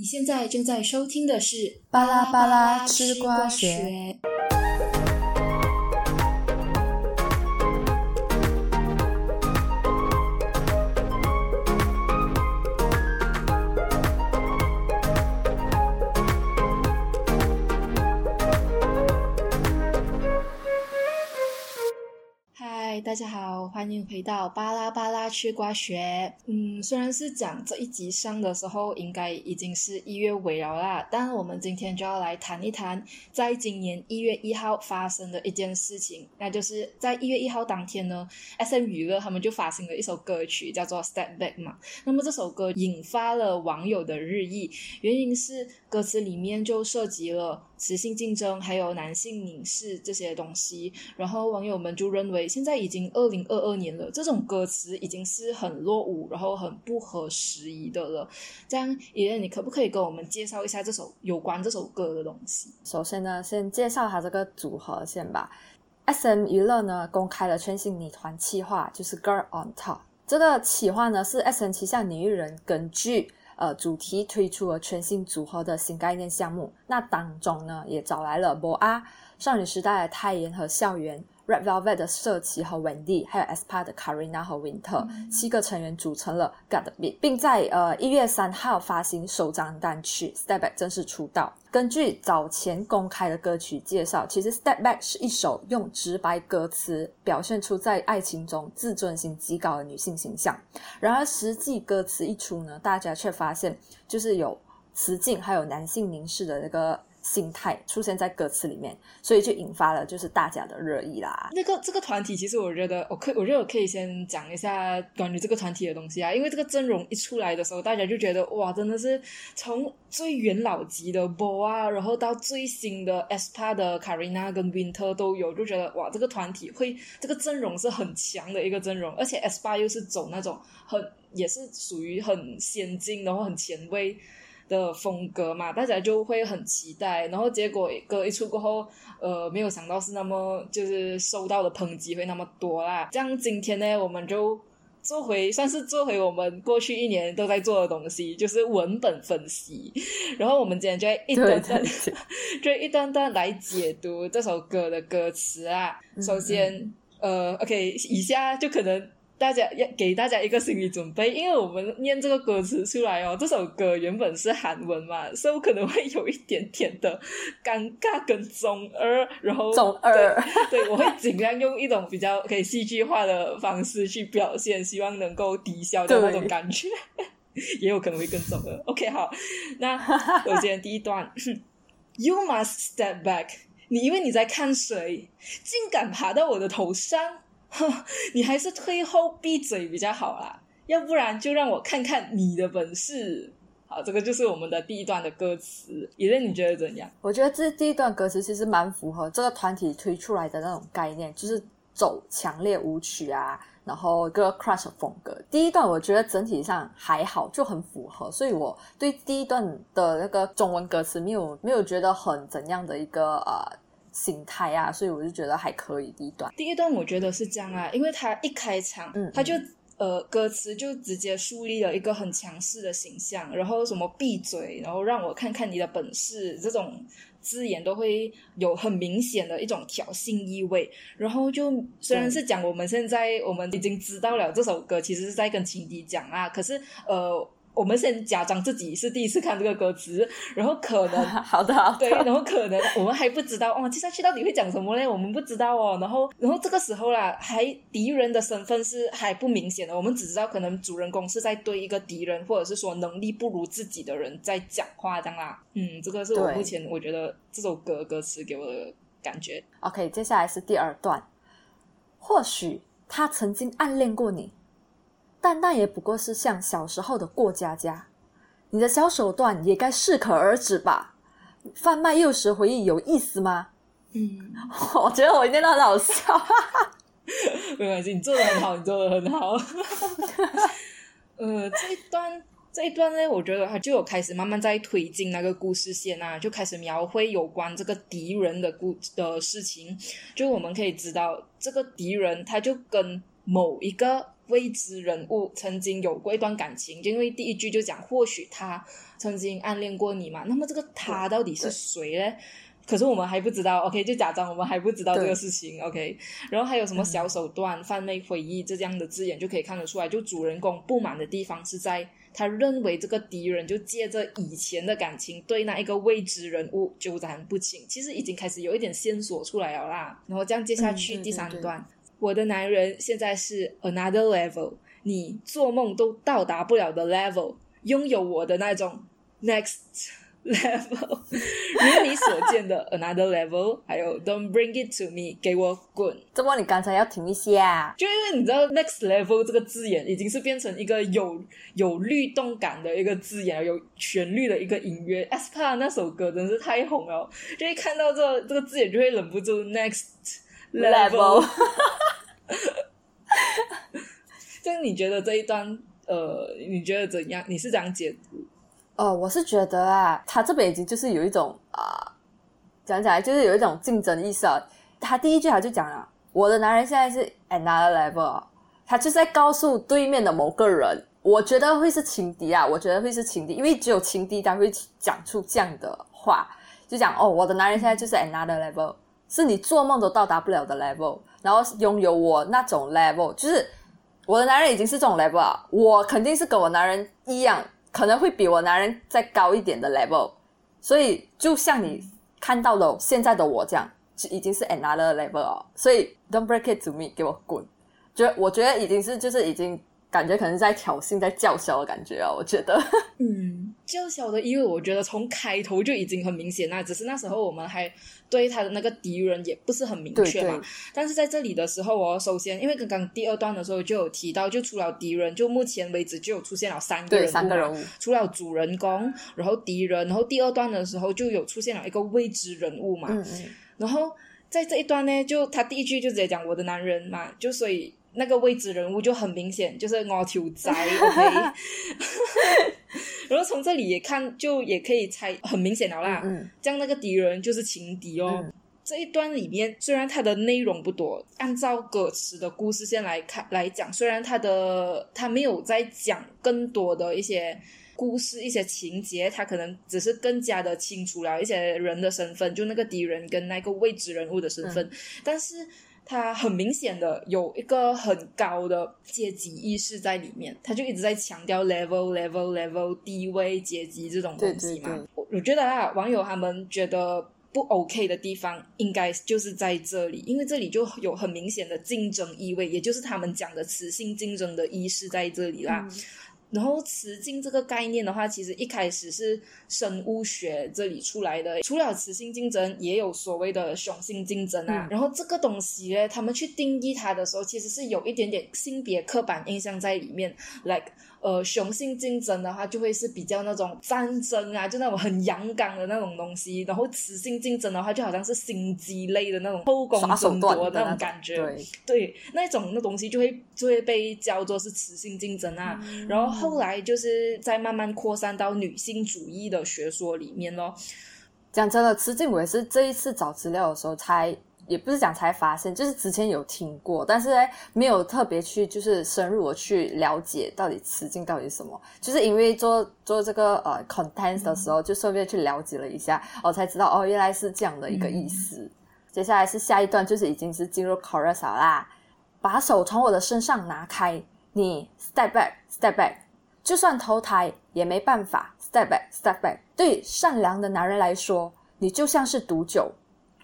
你现在正在收听的是《巴拉巴拉吃瓜学》。大家好，欢迎回到巴拉巴拉吃瓜学。嗯，虽然是讲这一集上的时候，应该已经是一月尾了啦，但我们今天就要来谈一谈，在今年一月一号发生的一件事情，那就是在一月一号当天呢，S M 娱乐他们就发行了一首歌曲，叫做《Step Back》嘛。那么这首歌引发了网友的热议，原因是歌词里面就涉及了雌性竞争，还有男性凝视这些东西，然后网友们就认为现在已经二零二二年了，这种歌词已经是很落伍，然后很不合时宜的了。这样，爷爷，你可不可以跟我们介绍一下这首有关这首歌的东西？首先呢，先介绍他这个组合先吧。S M 娱乐呢公开了全新女团企划，就是 Girl on Top。这个企划呢是 S M 旗下女艺人根据呃主题推出了全新组合的新概念项目。那当中呢也找来了博阿、少女时代的泰妍和校园。Red Velvet 的社奇和 Wendy，还有 aespa 的 Karina 和 Winter，七个成员组成了 God Beat，并在呃一月三号发行首张单曲《Step Back》正式出道。根据早前公开的歌曲介绍，其实《Step Back》是一首用直白歌词表现出在爱情中自尊心极高的女性形象。然而实际歌词一出呢，大家却发现就是有雌竞还有男性凝视的那个。心态出现在歌词里面，所以就引发了就是大家的热议啦。那个这个团体，其实我觉得我可，我觉得我可以先讲一下关于这个团体的东西啊。因为这个阵容一出来的时候，大家就觉得哇，真的是从最元老级的 BO 啊，然后到最新的 SPA 的 Karina 跟 Winter 都有，就觉得哇，这个团体会这个阵容是很强的一个阵容，而且 SPA 又是走那种很也是属于很先进，然后很前卫。的风格嘛，大家就会很期待，然后结果歌一出过后，呃，没有想到是那么就是受到的抨击会那么多啦。这样今天呢，我们就做回算是做回我们过去一年都在做的东西，就是文本分析。然后我们今天就一段段，就一段段来解读这首歌的歌词啊。首先，呃，OK，以下就可能。大家要给大家一个心理准备，因为我们念这个歌词出来哦，这首歌原本是韩文嘛，所以可能会有一点点的尴尬跟中二，然后中二，对，我会尽量用一种比较可以戏剧化的方式去表现，希望能够抵消掉那种感觉，也有可能会更中二。OK，好，那首先第一段，You must step back，你因为你在看谁，竟敢爬到我的头上。哼，你还是退后闭嘴比较好啦，要不然就让我看看你的本事。好，这个就是我们的第一段的歌词，伊人你觉得怎样？我觉得这第一段歌词其实蛮符合这个团体推出来的那种概念，就是走强烈舞曲啊，然后 girl crush 风格。第一段我觉得整体上还好，就很符合，所以我对第一段的那个中文歌词没有没有觉得很怎样的一个呃。心态啊，所以我就觉得还可以。第一段，第一段我觉得是这样啊，因为他一开场，嗯，他就呃歌词就直接树立了一个很强势的形象，然后什么闭嘴，然后让我看看你的本事，这种字眼都会有很明显的一种挑衅意味。然后就虽然是讲我们现在我们已经知道了这首歌其实是在跟情敌讲啊，可是呃。我们先假装自己是第一次看这个歌词，然后可能 好的，对，然后可能我们还不知道哦，接下去到底会讲什么嘞？我们不知道哦。然后，然后这个时候啦，还敌人的身份是还不明显的，我们只知道可能主人公是在对一个敌人，或者是说能力不如自己的人在讲话，这样啦。嗯，这个是我目前我觉得这首歌歌词给我的感觉。OK，接下来是第二段，或许他曾经暗恋过你。但那也不过是像小时候的过家家，你的小手段也该适可而止吧？贩卖幼时回忆有意思吗？嗯，我觉得我念到很好笑，没关系，你做的很好，你做的很好。呃，这一段这一段呢，我觉得他就有开始慢慢在推进那个故事线啊，就开始描绘有关这个敌人的故的事情。就我们可以知道，这个敌人他就跟某一个。未知人物曾经有过一段感情，就因为第一句就讲或许他曾经暗恋过你嘛，那么这个他到底是谁呢？可是我们还不知道，OK，就假装我们还不知道这个事情，OK。然后还有什么小手段、贩卖回忆这样的字眼就可以看得出来，就主人公不满的地方是在他认为这个敌人就借着以前的感情对那一个未知人物纠缠不清，其实已经开始有一点线索出来了啦。然后这样接下去第三段，我的男人现在是 another level，你做梦都到达不了的 level，拥有我的那种 next。level，如你所见的 another level，还有 don't bring it to me，给我滚！怎么你刚才要停一下？就因为你知道 next level 这个字眼已经是变成一个有有律动感的一个字眼，有旋律的一个音乐。aespa 那首歌真是太红了，就一看到这这个字眼就会忍不住 next level。就是你觉得这一段呃，你觉得怎样？你是怎样解读？哦，我是觉得啊，他这边已经就是有一种啊，讲起来就是有一种竞争意识啊。他第一句他就讲了，我的男人现在是 another level，他就是在告诉对面的某个人，我觉得会是情敌啊，我觉得会是情敌，因为只有情敌才会讲出这样的话，就讲哦，我的男人现在就是 another level，是你做梦都到达不了的 level，然后拥有我那种 level，就是我的男人已经是这种 level 啊，我肯定是跟我男人一样。可能会比我男人再高一点的 level，所以就像你看到的现在的我这样，就已经是 another level 哦。所以 don't break it to me，给我滚！觉我觉得已经是就是已经。感觉可能在挑衅，在叫嚣的感觉啊！我觉得，嗯，叫嚣的意味，我觉得从开头就已经很明显啦。只是那时候我们还对他的那个敌人也不是很明确嘛。但是在这里的时候，我首先因为刚刚第二段的时候就有提到，就除了敌人，就目前为止就有出现了三个人，三个人物，除了主人公，然后敌人，然后第二段的时候就有出现了一个未知人物嘛。嗯嗯。然后在这一段呢，就他第一句就直接讲我的男人嘛，就所以。那个未知人物就很明显，就是我条仔，OK。然后从这里也看，就也可以猜，很明显了啦。嗯，这样那个敌人就是情敌哦。这一段里面虽然它的内容不多，按照歌词的故事线来看来讲，虽然它的它没有在讲更多的一些故事、一些情节，他可能只是更加的清楚了一些人的身份，就那个敌人跟那个未知人物的身份，但是。他很明显的有一个很高的阶级意识在里面，他就一直在强调 level level level 地位阶级这种东西嘛。我我觉得啊，网友他们觉得不 OK 的地方，应该就是在这里，因为这里就有很明显的竞争意味，也就是他们讲的雌性竞争的意识在这里啦。然后雌竞这个概念的话，其实一开始是生物学这里出来的。除了雌性竞争，也有所谓的雄性竞争啊。然后这个东西呢，他们去定义它的时候，其实是有一点点性别刻板印象在里面，like。呃，雄性竞争的话，就会是比较那种战争啊，就那种很阳刚的那种东西；然后雌性竞争的话，就好像是心机类的那种后宫争夺那种感觉。对，那种那东西就会就会被叫做是雌性竞争啊。然后后来就是在慢慢扩散到女性主义的学说里面咯。讲真的，雌竞我也是这一次找资料的时候才。也不是讲才发现，就是之前有听过，但是没有特别去就是深入的去了解到底词境到底是什么。就是因为做做这个呃 content 的时候，就顺便去了解了一下，我才知道哦，原来是这样的一个意思。接下来是下一段，就是已经是进入 chorus 啦。把手从我的身上拿开，你 step back，step back，就算投胎也没办法，step back，step back。对善良的男人来说，你就像是毒酒。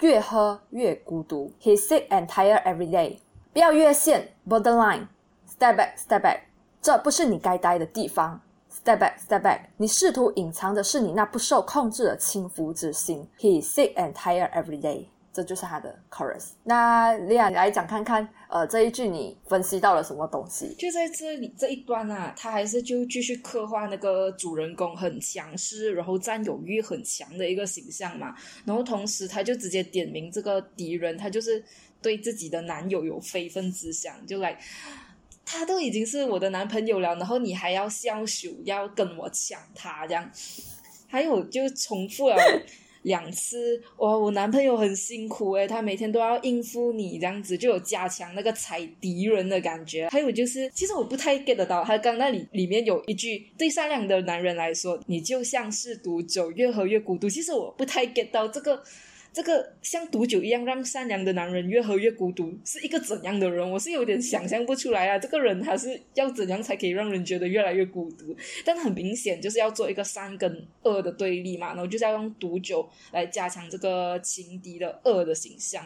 越喝越孤独。He's sick and tired every day。不要越线，borderline。Step back, step back。这不是你该待的地方。Step back, step back。你试图隐藏的是你那不受控制的轻浮之心。He's sick and tired every day。这就是他的 chorus。那李亚来讲看看，呃，这一句你分析到了什么东西？就在这里这一段啊，他还是就继续刻画那个主人公很强势，然后占有欲很强的一个形象嘛。然后同时他就直接点名这个敌人，他就是对自己的男友有非分之想，就来他都已经是我的男朋友了，然后你还要笑羞，要跟我抢他这样，还有就重复了。两次，哇，我男朋友很辛苦诶，他每天都要应付你这样子，就有加强那个踩敌人的感觉。还有就是，其实我不太 get 到，他刚那里里面有一句，对善良的男人来说，你就像是毒酒，越喝越孤独。其实我不太 get 到这个。这个像毒酒一样让善良的男人越喝越孤独，是一个怎样的人？我是有点想象不出来啊！这个人他是要怎样才可以让人觉得越来越孤独？但很明显就是要做一个善跟恶的对立嘛，然后就是要用毒酒来加强这个情敌的恶的形象。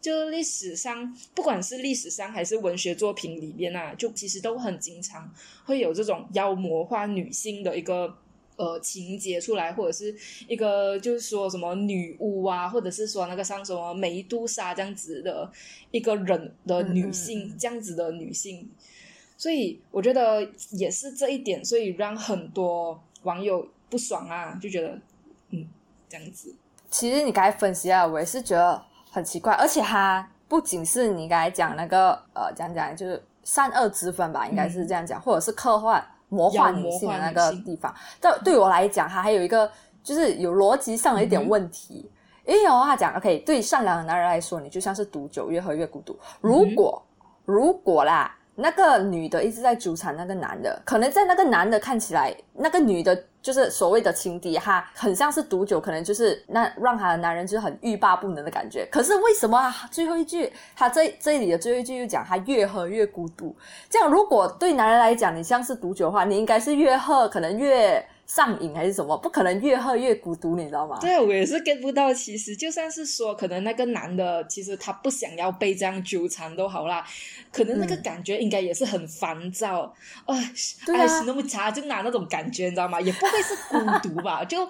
就历史上，不管是历史上还是文学作品里面啊，就其实都很经常会有这种妖魔化女性的一个。呃，情节出来，或者是一个就是说什么女巫啊，或者是说那个像什么梅杜莎这样子的一个人的女性，这样子的女性，所以我觉得也是这一点，所以让很多网友不爽啊，就觉得嗯这样子。其实你刚才分析啊，我也是觉得很奇怪，而且它不仅是你刚才讲那个呃讲讲就是善恶之分吧，应该是这样讲，或者是刻画。魔幻女性的那个地方，但对我来讲，它还有一个就是有逻辑上的一点问题。因为有话讲，OK，对善良的男人来说，你就像是毒酒，越喝越孤独。如果如果啦。那个女的一直在纠缠那个男的，可能在那个男的看起来，那个女的就是所谓的情敌哈，很像是毒酒，可能就是那让他的男人就是很欲罢不能的感觉。可是为什么最后一句他这这里的最后一句又讲他越喝越孤独？这样如果对男人来讲，你像是毒酒的话，你应该是越喝可能越。上瘾还是什么？不可能越喝越孤独，你知道吗？对，我也是 get 不到。其实就算是说，可能那个男的其实他不想要被这样纠缠都好啦，可能那个感觉应该也是很烦躁啊，爱是那么差，就拿那种感觉，你知道吗？也不会是孤独吧？就。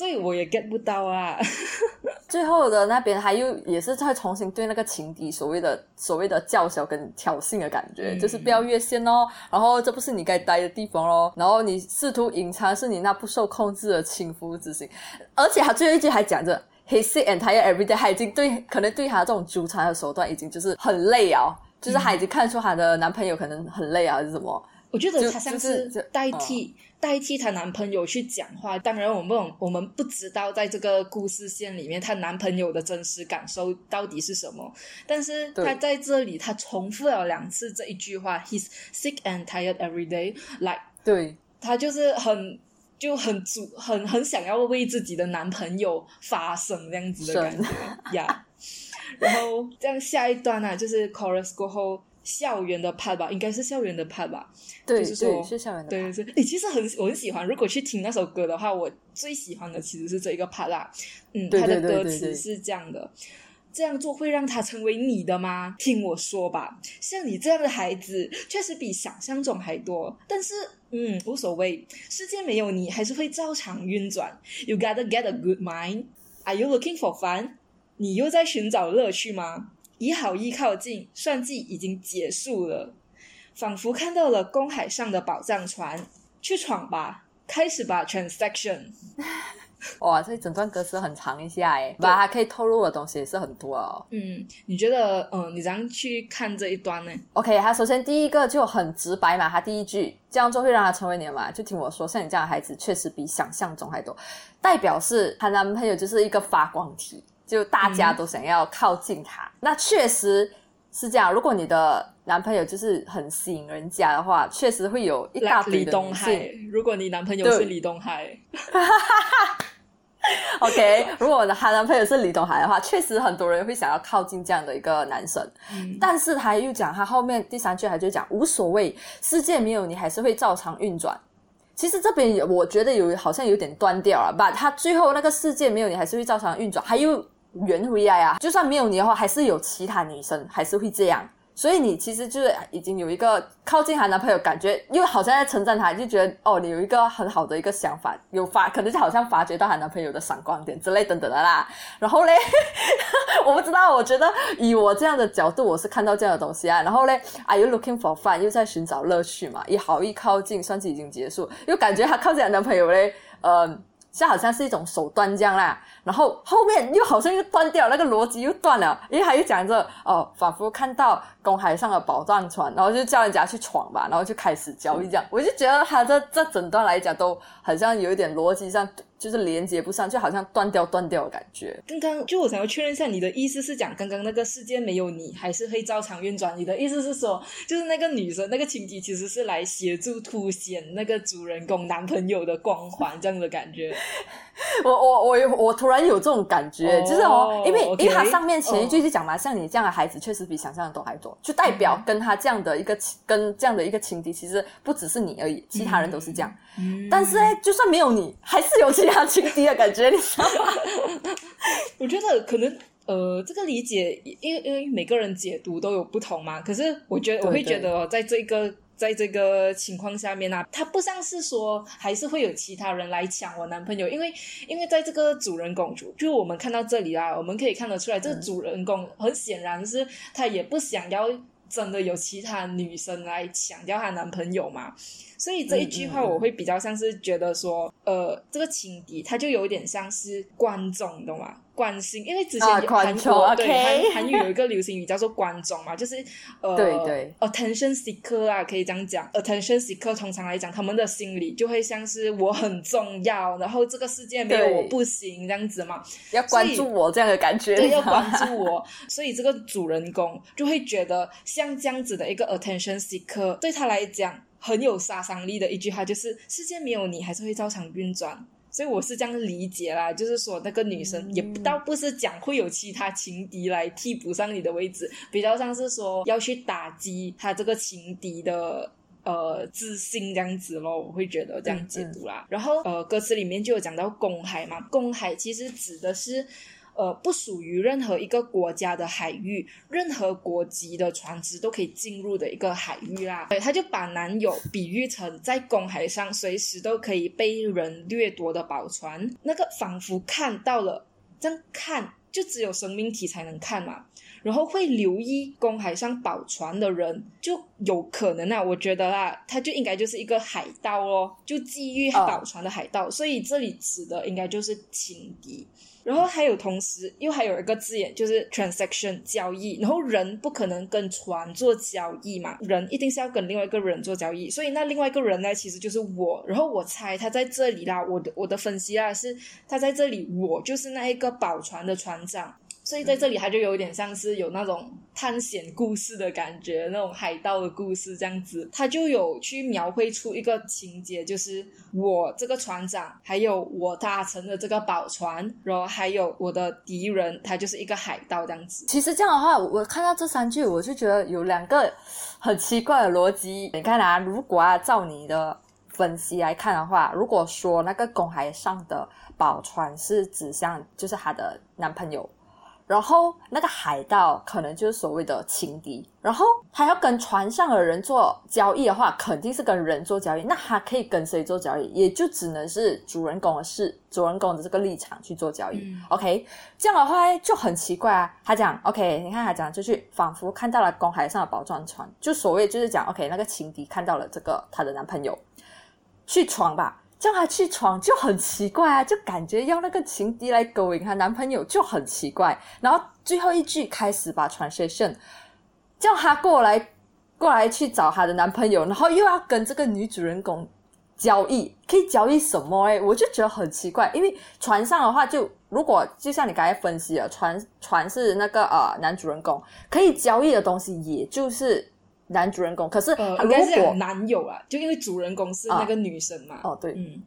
所以我也 get 不到啊。最后的那边，他又也是在重新对那个情敌所谓的所谓的叫嚣跟挑衅的感觉，就是不要越线哦。然后这不是你该待的地方哦。然后你试图隐藏是你那不受控制的轻浮之心。而且他最后一句还讲着，he sick and tired every day。他已经对可能对他这种纠缠的手段已经就是很累啊，就是他已经看出他的男朋友可能很累啊，还是什么？我觉得她像是代替。代替她男朋友去讲话，当然我们我们不知道在这个故事线里面，她男朋友的真实感受到底是什么。但是她在这里，她重复了两次这一句话：“He's sick and tired every day。” Like，对，她就是很就很主很很想要为自己的男朋友发声这样子的感觉呀。然后这样下一段呢，就是 chorus 过后。校园的 part 吧，应该是校园的 part 吧。对，是说是校园的。对对对，诶，其实很我很喜欢。如果去听那首歌的话，我最喜欢的其实是这一个 part 啦。嗯，他的歌词是这样的：这样做会让他成为你的吗？听我说吧，像你这样的孩子确实比想象中还多。但是，嗯，无所谓，世界没有你还是会照常运转。You gotta get a good mind. Are you looking for fun? 你又在寻找乐趣吗？以好意靠近，算计已经结束了，仿佛看到了公海上的宝藏船，去闯吧，开始吧，transaction。哇，这整段歌词很长一下哎，把它可以透露的东西也是很多哦。嗯，你觉得，嗯，你怎样去看这一段呢？OK，他首先第一个就很直白嘛，他第一句这样做会让他成为你的嘛，就听我说，像你这样的孩子确实比想象中还多，代表是她男朋友就是一个发光体。就大家都想要靠近他，那确实是这样。如果你的男朋友就是很吸引人家的话，确实会有一大堆的女性。如果你男朋友是李东海，OK，如果他男朋友是李东海的话，确实很多人会想要靠近这样的一个男生。但是他又讲，他后面第三句他就讲无所谓，世界没有你还是会照常运转。其实这边我觉得有好像有点断掉了，把他最后那个世界没有你还是会照常运转，还有。圆回来啊！就算没有你的话，还是有其他女生还是会这样。所以你其实就是已经有一个靠近她男朋友，感觉又好像在称赞她，就觉得哦，你有一个很好的一个想法，有发可能就好像发觉到她男朋友的闪光点之类等等的啦。然后嘞，我不知道，我觉得以我这样的角度，我是看到这样的东西啊。然后嘞，Are you looking for fun？又在寻找乐趣嘛？一好一靠近，算是已经结束，又感觉她靠近她男朋友嘞，嗯。像好像是一种手段这样啦，然后后面又好像又断掉，那个逻辑又断了，因为他又讲着哦，仿佛看到公海上的宝藏船，然后就叫人家去闯吧，然后就开始交易这样，我就觉得他这这整段来讲都好像有一点逻辑上就是连接不上，就好像断掉断掉的感觉。刚刚就我想要确认一下，你的意思是讲刚刚那个世界没有你还是会照常运转？你的意思是说，就是那个女生那个情敌其实是来协助凸显那个主人公男朋友的光环这样的感觉？我我我我突然有这种感觉，就是哦，因为因为他上面前一句就就讲嘛，像你这样的孩子确实比想象的都还多，就代表跟他这样的一个跟这样的一个情敌，其实不只是你而已，其他人都是这样。但是哎，就算没有你，还是有其他情敌的感觉，你知道吗？我觉得可能呃，这个理解，因为因为每个人解读都有不同嘛。可是我觉得我会觉得，在这个在这个情况下面呢，他不像是说还是会有其他人来抢我男朋友，因为因为在这个主人公主，就我们看到这里啦，我们可以看得出来，这个主人公很显然是他也不想要真的有其他女生来抢掉她男朋友嘛。所以这一句话我会比较像是觉得说，呃，这个情敌他就有点像是观众，懂吗？关心，因为之前韩国对韩韩语有一个流行语叫做“观众”嘛，就是 呃对对，attention seeker 啊，可以这样讲。attention seeker 通常来讲，他们的心理就会像是我很重要，然后这个世界没有我不行这样子嘛，要关注我这样的感觉，对，要关注我。所以这个主人公就会觉得，像这样子的一个 attention seeker 对他来讲。很有杀伤力的一句话，就是世界没有你还是会照常运转，所以我是这样理解啦。就是说，那个女生也倒不是讲会有其他情敌来替补上你的位置，比较像是说要去打击他这个情敌的呃自信这样子咯。我会觉得这样解读啦。然后呃，歌词里面就有讲到公海嘛，公海其实指的是。呃，不属于任何一个国家的海域，任何国籍的船只都可以进入的一个海域啦。对，他就把男友比喻成在公海上随时都可以被人掠夺的宝船，那个仿佛看到了，这样看就只有生命体才能看嘛。然后会留意公海上宝船的人，就有可能啊，我觉得啦，他就应该就是一个海盗哦，就觊觎宝船的海盗。所以这里指的应该就是情敌。然后还有，同时又还有一个字眼，就是 transaction 交易。然后人不可能跟船做交易嘛，人一定是要跟另外一个人做交易。所以那另外一个人呢，其实就是我。然后我猜他在这里啦，我的我的分析啊是，他在这里，我就是那一个保船的船长。所以在这里，他就有点像是有那种探险故事的感觉，那种海盗的故事这样子。他就有去描绘出一个情节，就是我这个船长，还有我搭乘的这个宝船，然后还有我的敌人，他就是一个海盗这样子。其实这样的话，我看到这三句，我就觉得有两个很奇怪的逻辑。你看啊，如果啊，照你的分析来看的话，如果说那个公海上的宝船是指向就是她的男朋友。然后那个海盗可能就是所谓的情敌，然后他要跟船上的人做交易的话，肯定是跟人做交易。那他可以跟谁做交易？也就只能是主人公的事，主人公的这个立场去做交易。OK，这样的话就很奇怪啊。他讲 OK，你看他讲就去仿佛看到了公海上的宝藏船，就所谓就是讲 OK，那个情敌看到了这个他的男朋友去闯吧。叫她去闯就很奇怪啊，就感觉要那个情敌来勾引她男朋友就很奇怪。然后最后一句开始把 transition 叫她过来，过来去找她的男朋友，然后又要跟这个女主人公交易，可以交易什么？诶我就觉得很奇怪。因为船上的话，就如果就像你刚才分析了，船船是那个呃男主人公可以交易的东西，也就是。男主人公，可是如果男友啊，就因为主人公是那个女生嘛。哦，对，嗯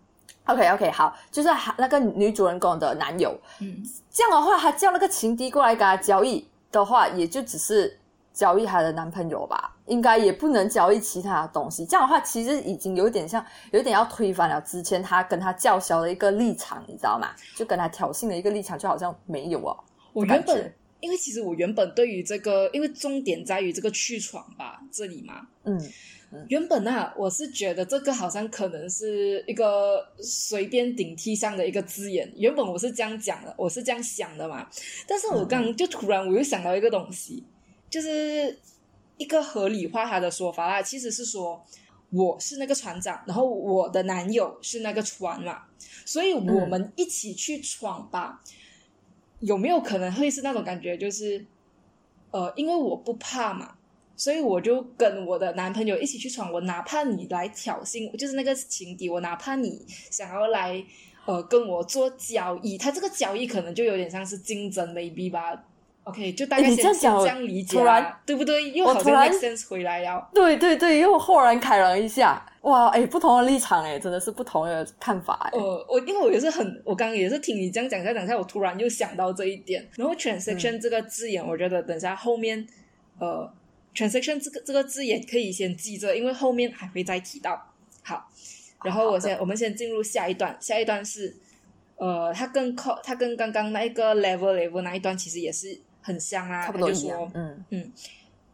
，OK OK，好，就是那个女主人公的男友。嗯，这样的话，他叫那个情敌过来跟他交易的话，也就只是交易他的男朋友吧，应该也不能交易其他的东西。这样的话，其实已经有点像，有点要推翻了之前他跟他叫嚣的一个立场，你知道吗？就跟他挑衅的一个立场，就好像没有哦。我原本。因为其实我原本对于这个，因为重点在于这个去闯吧，这里嘛，嗯，原本啊，我是觉得这个好像可能是一个随便顶替上的一个字眼。原本我是这样讲的，我是这样想的嘛。但是我刚就突然我又想到一个东西，就是一个合理化他的说法啦，其实是说我是那个船长，然后我的男友是那个船嘛，所以我们一起去闯吧。有没有可能会是那种感觉？就是，呃，因为我不怕嘛，所以我就跟我的男朋友一起去闯。我哪怕你来挑衅，就是那个情敌，我哪怕你想要来呃跟我做交易，他这个交易可能就有点像是竞争 maybe 吧。OK，就大概这样这样理解突然啊，对不对？又好像我突然 make sense 回来了。对对对，又豁然开朗一下，哇，哎，不同的立场，哎，真的是不同的看法，哎，呃，我因为我也是很，我刚刚也是听你这样讲下讲下，我突然又想到这一点。然后 transaction 这个字眼，我觉得等下后面，呃，transaction 这个这个字眼可以先记着，因为后面还会再提到。好，然后我先我们先进入下一段，下一段是，呃，它跟 co 它跟刚刚那一个 level level 那一段其实也是很像啊，差不多一样，嗯，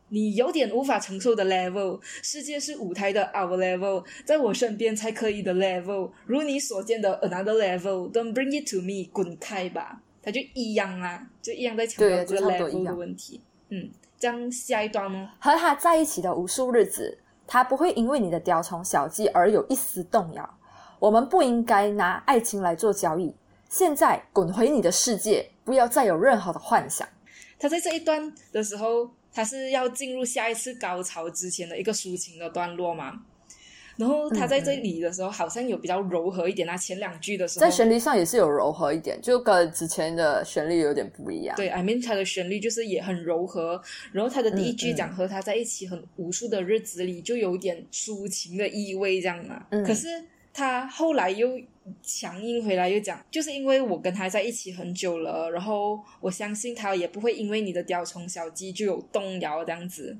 你有点无法承受的 level，世界是舞台的 our level，在我身边才可以的 level，如你所见的 another level，don't bring it to me，滚开吧！他就一样啊，就一样在强调对这个 level 的样问题。嗯，这样下一段呢？和他在一起的无数日子，他不会因为你的雕虫小技而有一丝动摇。我们不应该拿爱情来做交易。现在滚回你的世界，不要再有任何的幻想。他在这一段的时候，他是要进入下一次高潮之前的一个抒情的段落嘛。然后他在这里的时候，好像有比较柔和一点啊。前两句的时候，在旋律上也是有柔和一点，就跟之前的旋律有点不一样。对，I mean 它的旋律就是也很柔和，然后他的第一句讲和他在一起很无数的日子里，就有点抒情的意味这样嘛。嗯可是他后来又强硬回来，又讲，就是因为我跟他在一起很久了，然后我相信他也不会因为你的雕虫小技就有动摇这样子。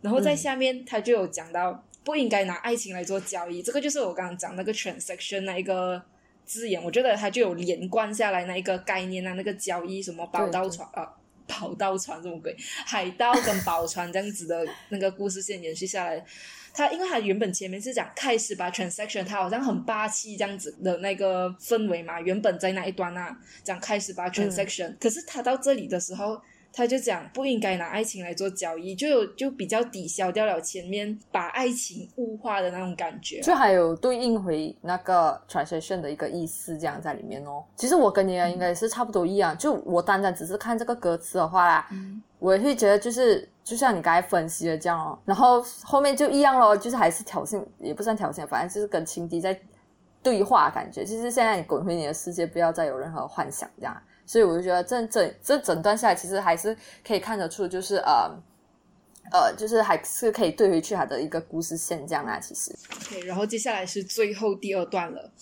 然后在嗯下面他就有讲到，不应该拿爱情来做交易，这个就是我刚刚讲那个 transaction 那一个字眼，我觉得他就有连贯下来那一个概念啊，那个交易什么宝刀船啊。宝刀船什么鬼？海盗跟宝船这样子的那个故事线延续下来，他因为他原本前面是讲开始把 transaction，他好像很霸气这样子的那个氛围嘛，原本在那一端啊讲开始把 transaction，、可是他到这里的时候，他就讲不应该拿爱情来做交易，就有就比较抵消掉了前面把爱情物化的那种感觉。就还有对应回那个 transaction 的一个意思，这样在里面哦。其实我跟你啊应该是差不多一样，就我单单只是看这个歌词的话啦，嗯我也会觉得就是就像你刚才分析的这样哦，然后后面就一样咯，就是还是挑衅，也不算挑衅，反正就是跟情敌在对话，感觉就是现在你滚回你的世界，不要再有任何幻想这样。所以我就觉得这整这整段下来，其实还是可以看得出，就是呃呃，就是还是可以对回去他的一个故事线这样啊。其实，OK，然后接下来是最后第二段了。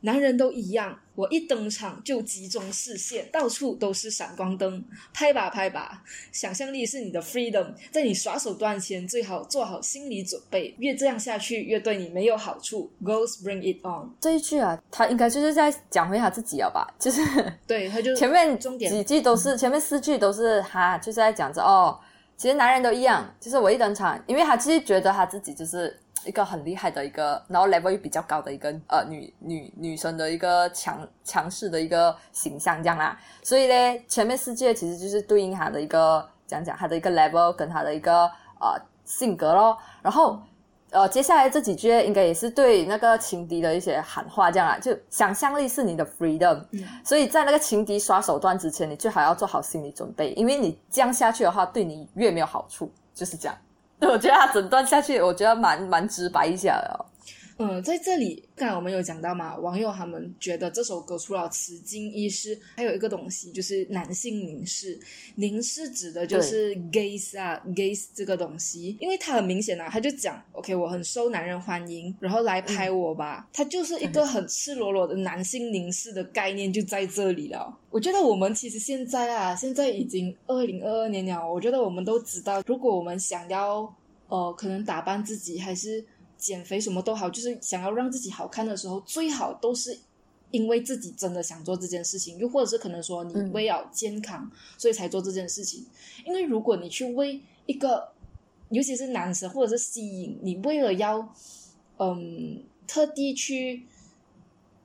男人都一样，我一登场就集中视线，到处都是闪光灯，拍吧拍吧，想象力是你的 freedom，在你耍手段前最好做好心理准备，越这样下去越对你没有好处。Girls bring it on，这一句啊，他应该就是在讲回他自己了吧？就是对，他就前面几句都是，前面四句都是他就是在讲着哦，其实男人都一样，就是我一登场，因为他其实觉得他自己就是一个很厉害的一个，然后 level 又比较高的一个呃女女女生的一个强强势的一个形象这样啦，所以呢，前面四句其实就是对应他的一个讲讲他的一个 level 跟他的一个呃性格咯，然后。呃，接下来这几句应该也是对那个情敌的一些喊话，这样啊，就想象力是你的 freedom，、嗯所以在那个情敌耍手段之前，你最好要做好心理准备，因为你这样下去的话，对你越没有好处，就是这样。我觉得他整段下去，我觉得蛮蛮直白一下、哦。嗯，在这里，刚才我们有讲到嘛，网友他们觉得这首歌除了词经意识，还有一个东西就是男性凝视。凝视指的就是 gaze 啊，gaze 这个东西，因为他很明显啊，他就讲，OK，我很受男人欢迎，然后来拍我吧，他就是一个很赤裸裸的男性凝视的概念就在这里了。我觉得我们其实现在啊，现在已经二零二二年了，我觉得我们都知道，如果我们想要呃，可能打扮自己还是。减肥什么都好，就是想要让自己好看的时候，最好都是因为自己真的想做这件事情，又或者是可能说你嗯为了健康，所以才做这件事情。因为如果你去为一个，尤其是男生或者是吸引你，为了要嗯特地去，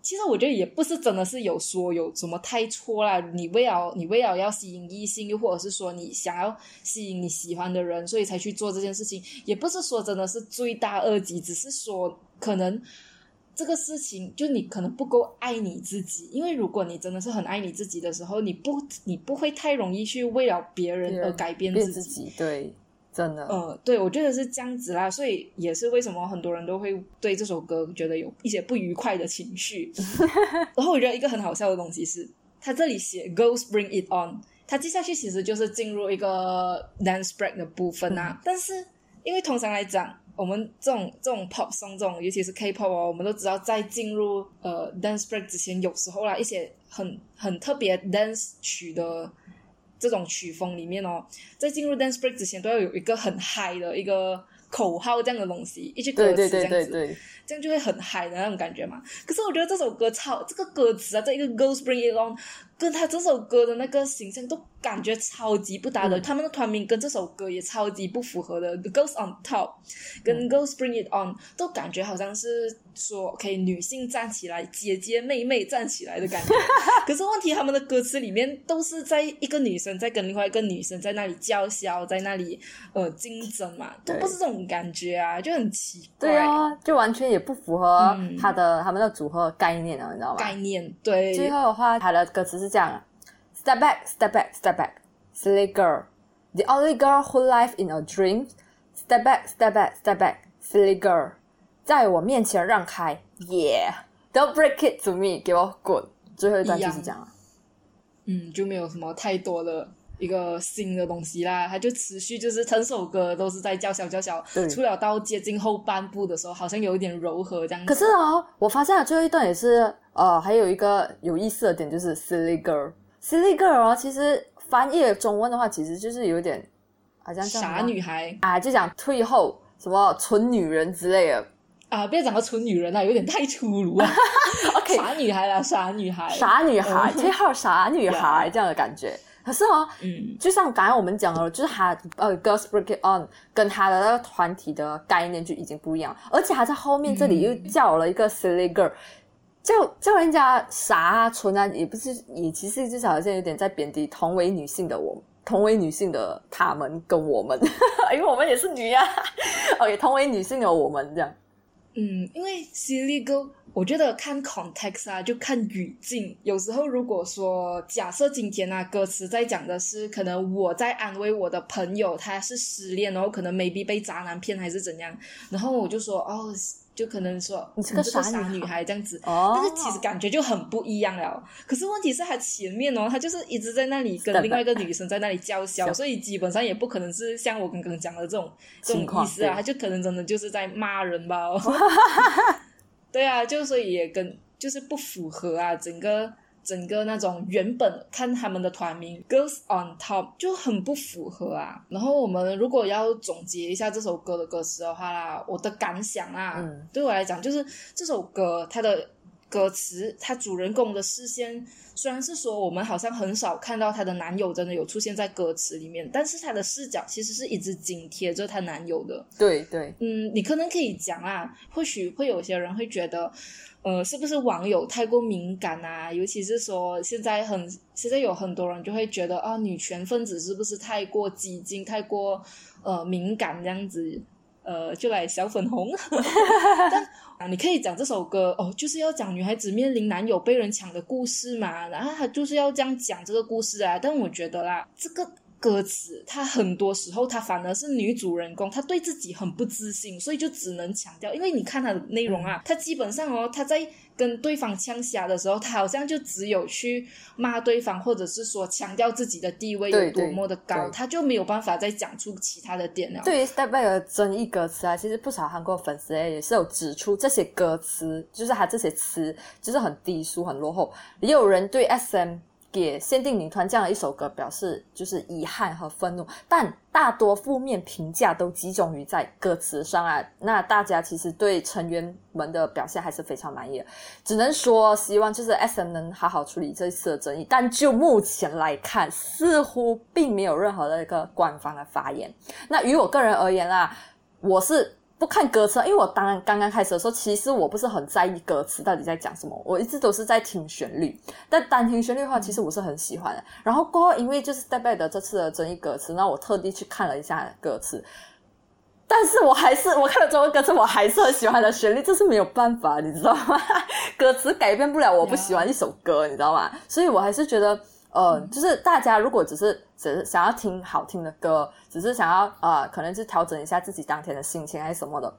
其实我觉得也不是真的是有说有什么太错啦。你为了你为了要吸引异性，又或者是说你想要吸引你喜欢的人，所以才去做这件事情，也不是说真的是罪大恶极，只是说可能这个事情就你可能不够爱你自己。因为如果你真的是很爱你自己的时候，你不你不会太容易去为了别人而改变变自己。自己，对真的，呃，对，我觉得是这样子啦，所以也是为什么很多人都会对这首歌觉得有一些不愉快的情绪。然后我觉得一个很好笑的东西是，他这里写 “Girls Bring It On”，他接下去其实就是进入一个 dance break 的部分啊。但是因为通常来讲，我们这种这种 pop song 这种，尤其是 K-pop 哦，我们都知道在进入呃 dance break 之前，有时候啦一些很很特别 dance 曲的。这种曲风里面哦，在进入 dance break 之前，都要有一个很嗨的一个口号这样的东西，一句歌词这样子，这样就会很嗨的那种感觉嘛。可是我觉得这首歌超这个歌词啊，这一个 girls bring it on，跟他这首歌的那个形象都。感觉超级不搭的，他们的团名跟这首歌也超级不符合的。The Girls on Top 跟 Girls Bring It On 都感觉好像是说可以女性站起来，姐姐妹妹站起来的感觉。可是问题，他们的歌词里面都是在一个女生在跟另外一个女生在那里叫嚣，在那里呃竞争嘛，都不是这种感觉啊，就很奇怪。对啊，就完全也不符合他的他们的组合概念啊，你知道吗？概念对。最后的话，他的歌词是这样。Step back, step back, step back, silly girl. The only girl who lives in a dream. Step back, step back, step back, silly girl. 在我面前让开，Yeah. Don't break it to me. 给我滚。最后一段就是这样了。嗯，就没有什么太多的 一个新的东西啦，它就持续就是整首歌都是在叫嚣叫嚣。除了到接近后半部的时候，好像有一点柔和这样。可是哦，我发现了最后一段也是，呃，还有一个有意思的点就是 silly girl。Silly girl，其实翻译中文的话，其实就是有点好像傻女孩啊，就讲退后什么蠢女人之类的啊，不要讲个蠢女人啊，有点太粗鲁啊。OK，傻女孩啦，傻女孩，傻女孩，退后傻女孩 这样的感觉。可是哦，嗯，就像刚才我们讲了，就是他呃，Girls Break It On 跟他的那个团体的概念就已经不一样，而且还在后面这里又叫了一个 Silly girl。叫叫人家傻啊、蠢啊，也不是，也其实至少好像有点在贬低同为女性的我，同为女性的他们跟我们，因为我们也是女呀。OK，同为女性的我们这样。嗯，因为 silly girl，我觉得看 context 啊，就看语境。有时候如果说假设今天啊，歌词在讲的是可能我在安慰我的朋友，他是失恋，然后可能 maybe 被渣男骗还是怎样，然后我就说哦。就可能说你是个傻女孩这样子，哦、但是其实感觉就很不一样了。可是问题是，他前面哦，他就是一直在那里跟另外一个女生在那里叫嚣，所以基本上也不可能是像我刚刚讲的这种这种意思啊，他就可能真的就是在骂人吧。对啊，就所以也跟就是不符合啊，整个。整个那种原本看他们的团名 Girls on Top 就很不符合啊。然后我们如果要总结一下这首歌的歌词的话啦，我的感想啊，对我来讲就是这首歌它的歌词，她主人公的视线虽然是说我们好像很少看到她的男友真的有出现在歌词里面，但是她的视角其实是一直紧贴着她男友的。对对，嗯，你可能可以讲啊，或许会有些人会觉得。呃，是不是网友太过敏感啊？尤其是说现在很现在有很多人就会觉得啊，女权分子是不是太过激进、太过呃敏感这样子？呃，就来小粉红。但啊，你可以讲这首歌哦，就是要讲女孩子面临男友被人抢的故事嘛，然后他就是要这样讲这个故事啊。但我觉得啦，这个。歌词，他很多时候他反而是女主人公，她对自己很不自信，所以就只能强调。因为你看他的内容啊，他基本上哦，他在跟对方呛虾的时候，他好像就只有去骂对方，或者是说强调自己的地位有多么的高，他就没有办法再讲出其他的点了。对于 Step Back 的争议歌词啊，其实不少韩国粉丝也是有指出，这些歌词就是他这些词就是很低俗、很落后，也有人对 SM。给限定女团这样的一首歌表示就是遗憾和愤怒，但大多负面评价都集中于在歌词上啊。那大家其实对成员们的表现还是非常满意，只能说希望就是 S M 能好好处理这一次的争议。但就目前来看，似乎并没有任何的一个官方的发言。那于我个人而言啦，我是。不看歌词，因为我当然刚刚开始的时候，其实我不是很在意歌词到底在讲什么，我一直都是在听旋律。但单听旋律的话，其实我是很喜欢的。然后过后，因为就是 Step Back 的这次的争议歌词，那我特地去看了一下歌词。但是我还是我看了中文歌词，我还是很喜欢的旋律，这是没有办法，你知道吗？歌词改变不了我不喜欢一首歌，你知道吗？所以我还是觉得。呃，就是大家如果只是只是想要听好听的歌，只是想要呃，可能是调整一下自己当天的心情还是什么的，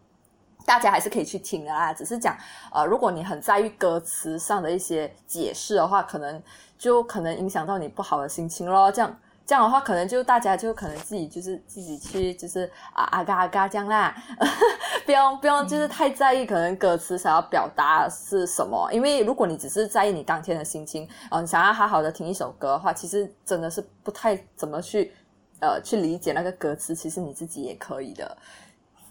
大家还是可以去听的啦。只是讲呃，如果你很在意歌词上的一些解释的话，可能就可能影响到你不好的心情咯。这样。这样的话，可能就大家就可能自己就是自己去就是啊啊嘎啊嘎这样啦，不用不用就是太在意可能歌词想要表达是什么，因为如果你只是在意你当天的心情，嗯，想要好好的听一首歌的话，其实真的是不太怎么去呃去理解那个歌词，其实你自己也可以的。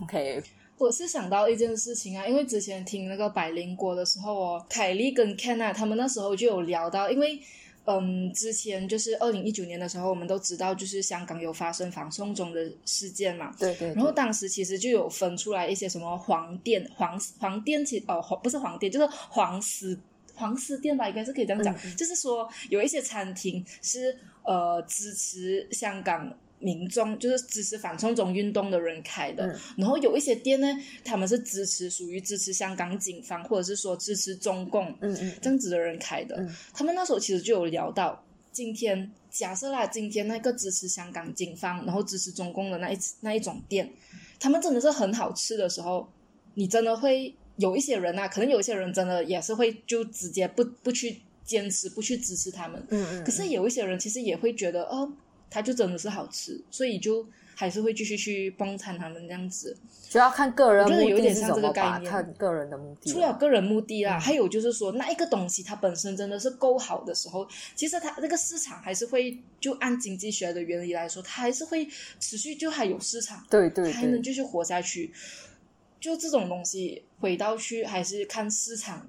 OK，我是想到一件事情啊，因为之前听那个百灵果的时候哦，凯莉跟 Ken 啊，他们那时候就有聊到，因为。嗯，之前就是二零一九年的时候，我们都知道，就是香港有发生反送中的事件嘛。对对。然后当时其实就有分出来一些什么黄店、黄黄店，其哦黄不是黄店，就是黄丝黄丝店吧，应该是可以这样讲。就是说有一些餐厅是呃支持香港。民众就是支持反送中运动的人开的，然后有一些店呢，他们是支持属于支持香港警方或者是说支持中共嗯嗯这样子的人开的。他们那时候其实就有聊到，今天假设啦，今天那个支持香港警方然后支持中共的那一那一种店，他们真的是很好吃的时候，你真的会有一些人啊，可能有一些人真的也是会就直接不不去坚持不去支持他们。嗯嗯。可是有一些人其实也会觉得哦。它就真的是好吃，所以就还是会继续去帮衬他们这样子，主要看个人，我觉得有点像这个概念，看个人的目的。除了个人目的啦，还有就是说，那一个东西它本身真的是够好的时候，其实它这个市场还是会，就按经济学的原理来说，它还是会持续，就还有市场，对对，还能继续活下去。就这种东西，回到去还是看市场。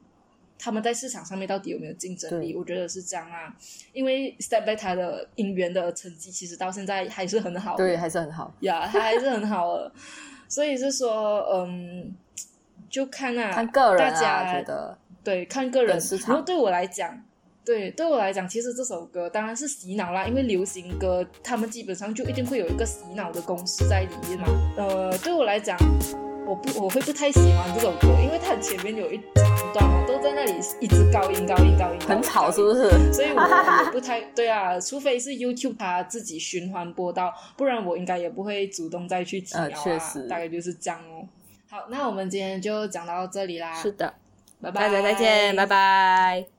他们在市场上面到底有没有竞争力？我觉得是这样啊，因为 Step Back 他的音源的成绩其实到现在还是很好，对，还是很好呀，他还是很好的。所以是说，嗯，就看啊，看个人，大家觉得对，看个人市场。然后对我来讲，对，对我来讲，其实这首歌当然是洗脑啦，因为流行歌他们基本上就一定会有一个洗脑的公式在里面嘛。呃，对我来讲。我不我会不太喜欢这首歌，因为它前面有一长段嘛，都在那里一直高音高音高音，很吵是不是？所以我 也不太对啊，除非是 YouTube 它自己循环播到，不然我应该也不会主动再去听啊。确实，大概就是这样哦。好，那我们今天就讲到这里啦。是的，拜拜，再见，拜拜。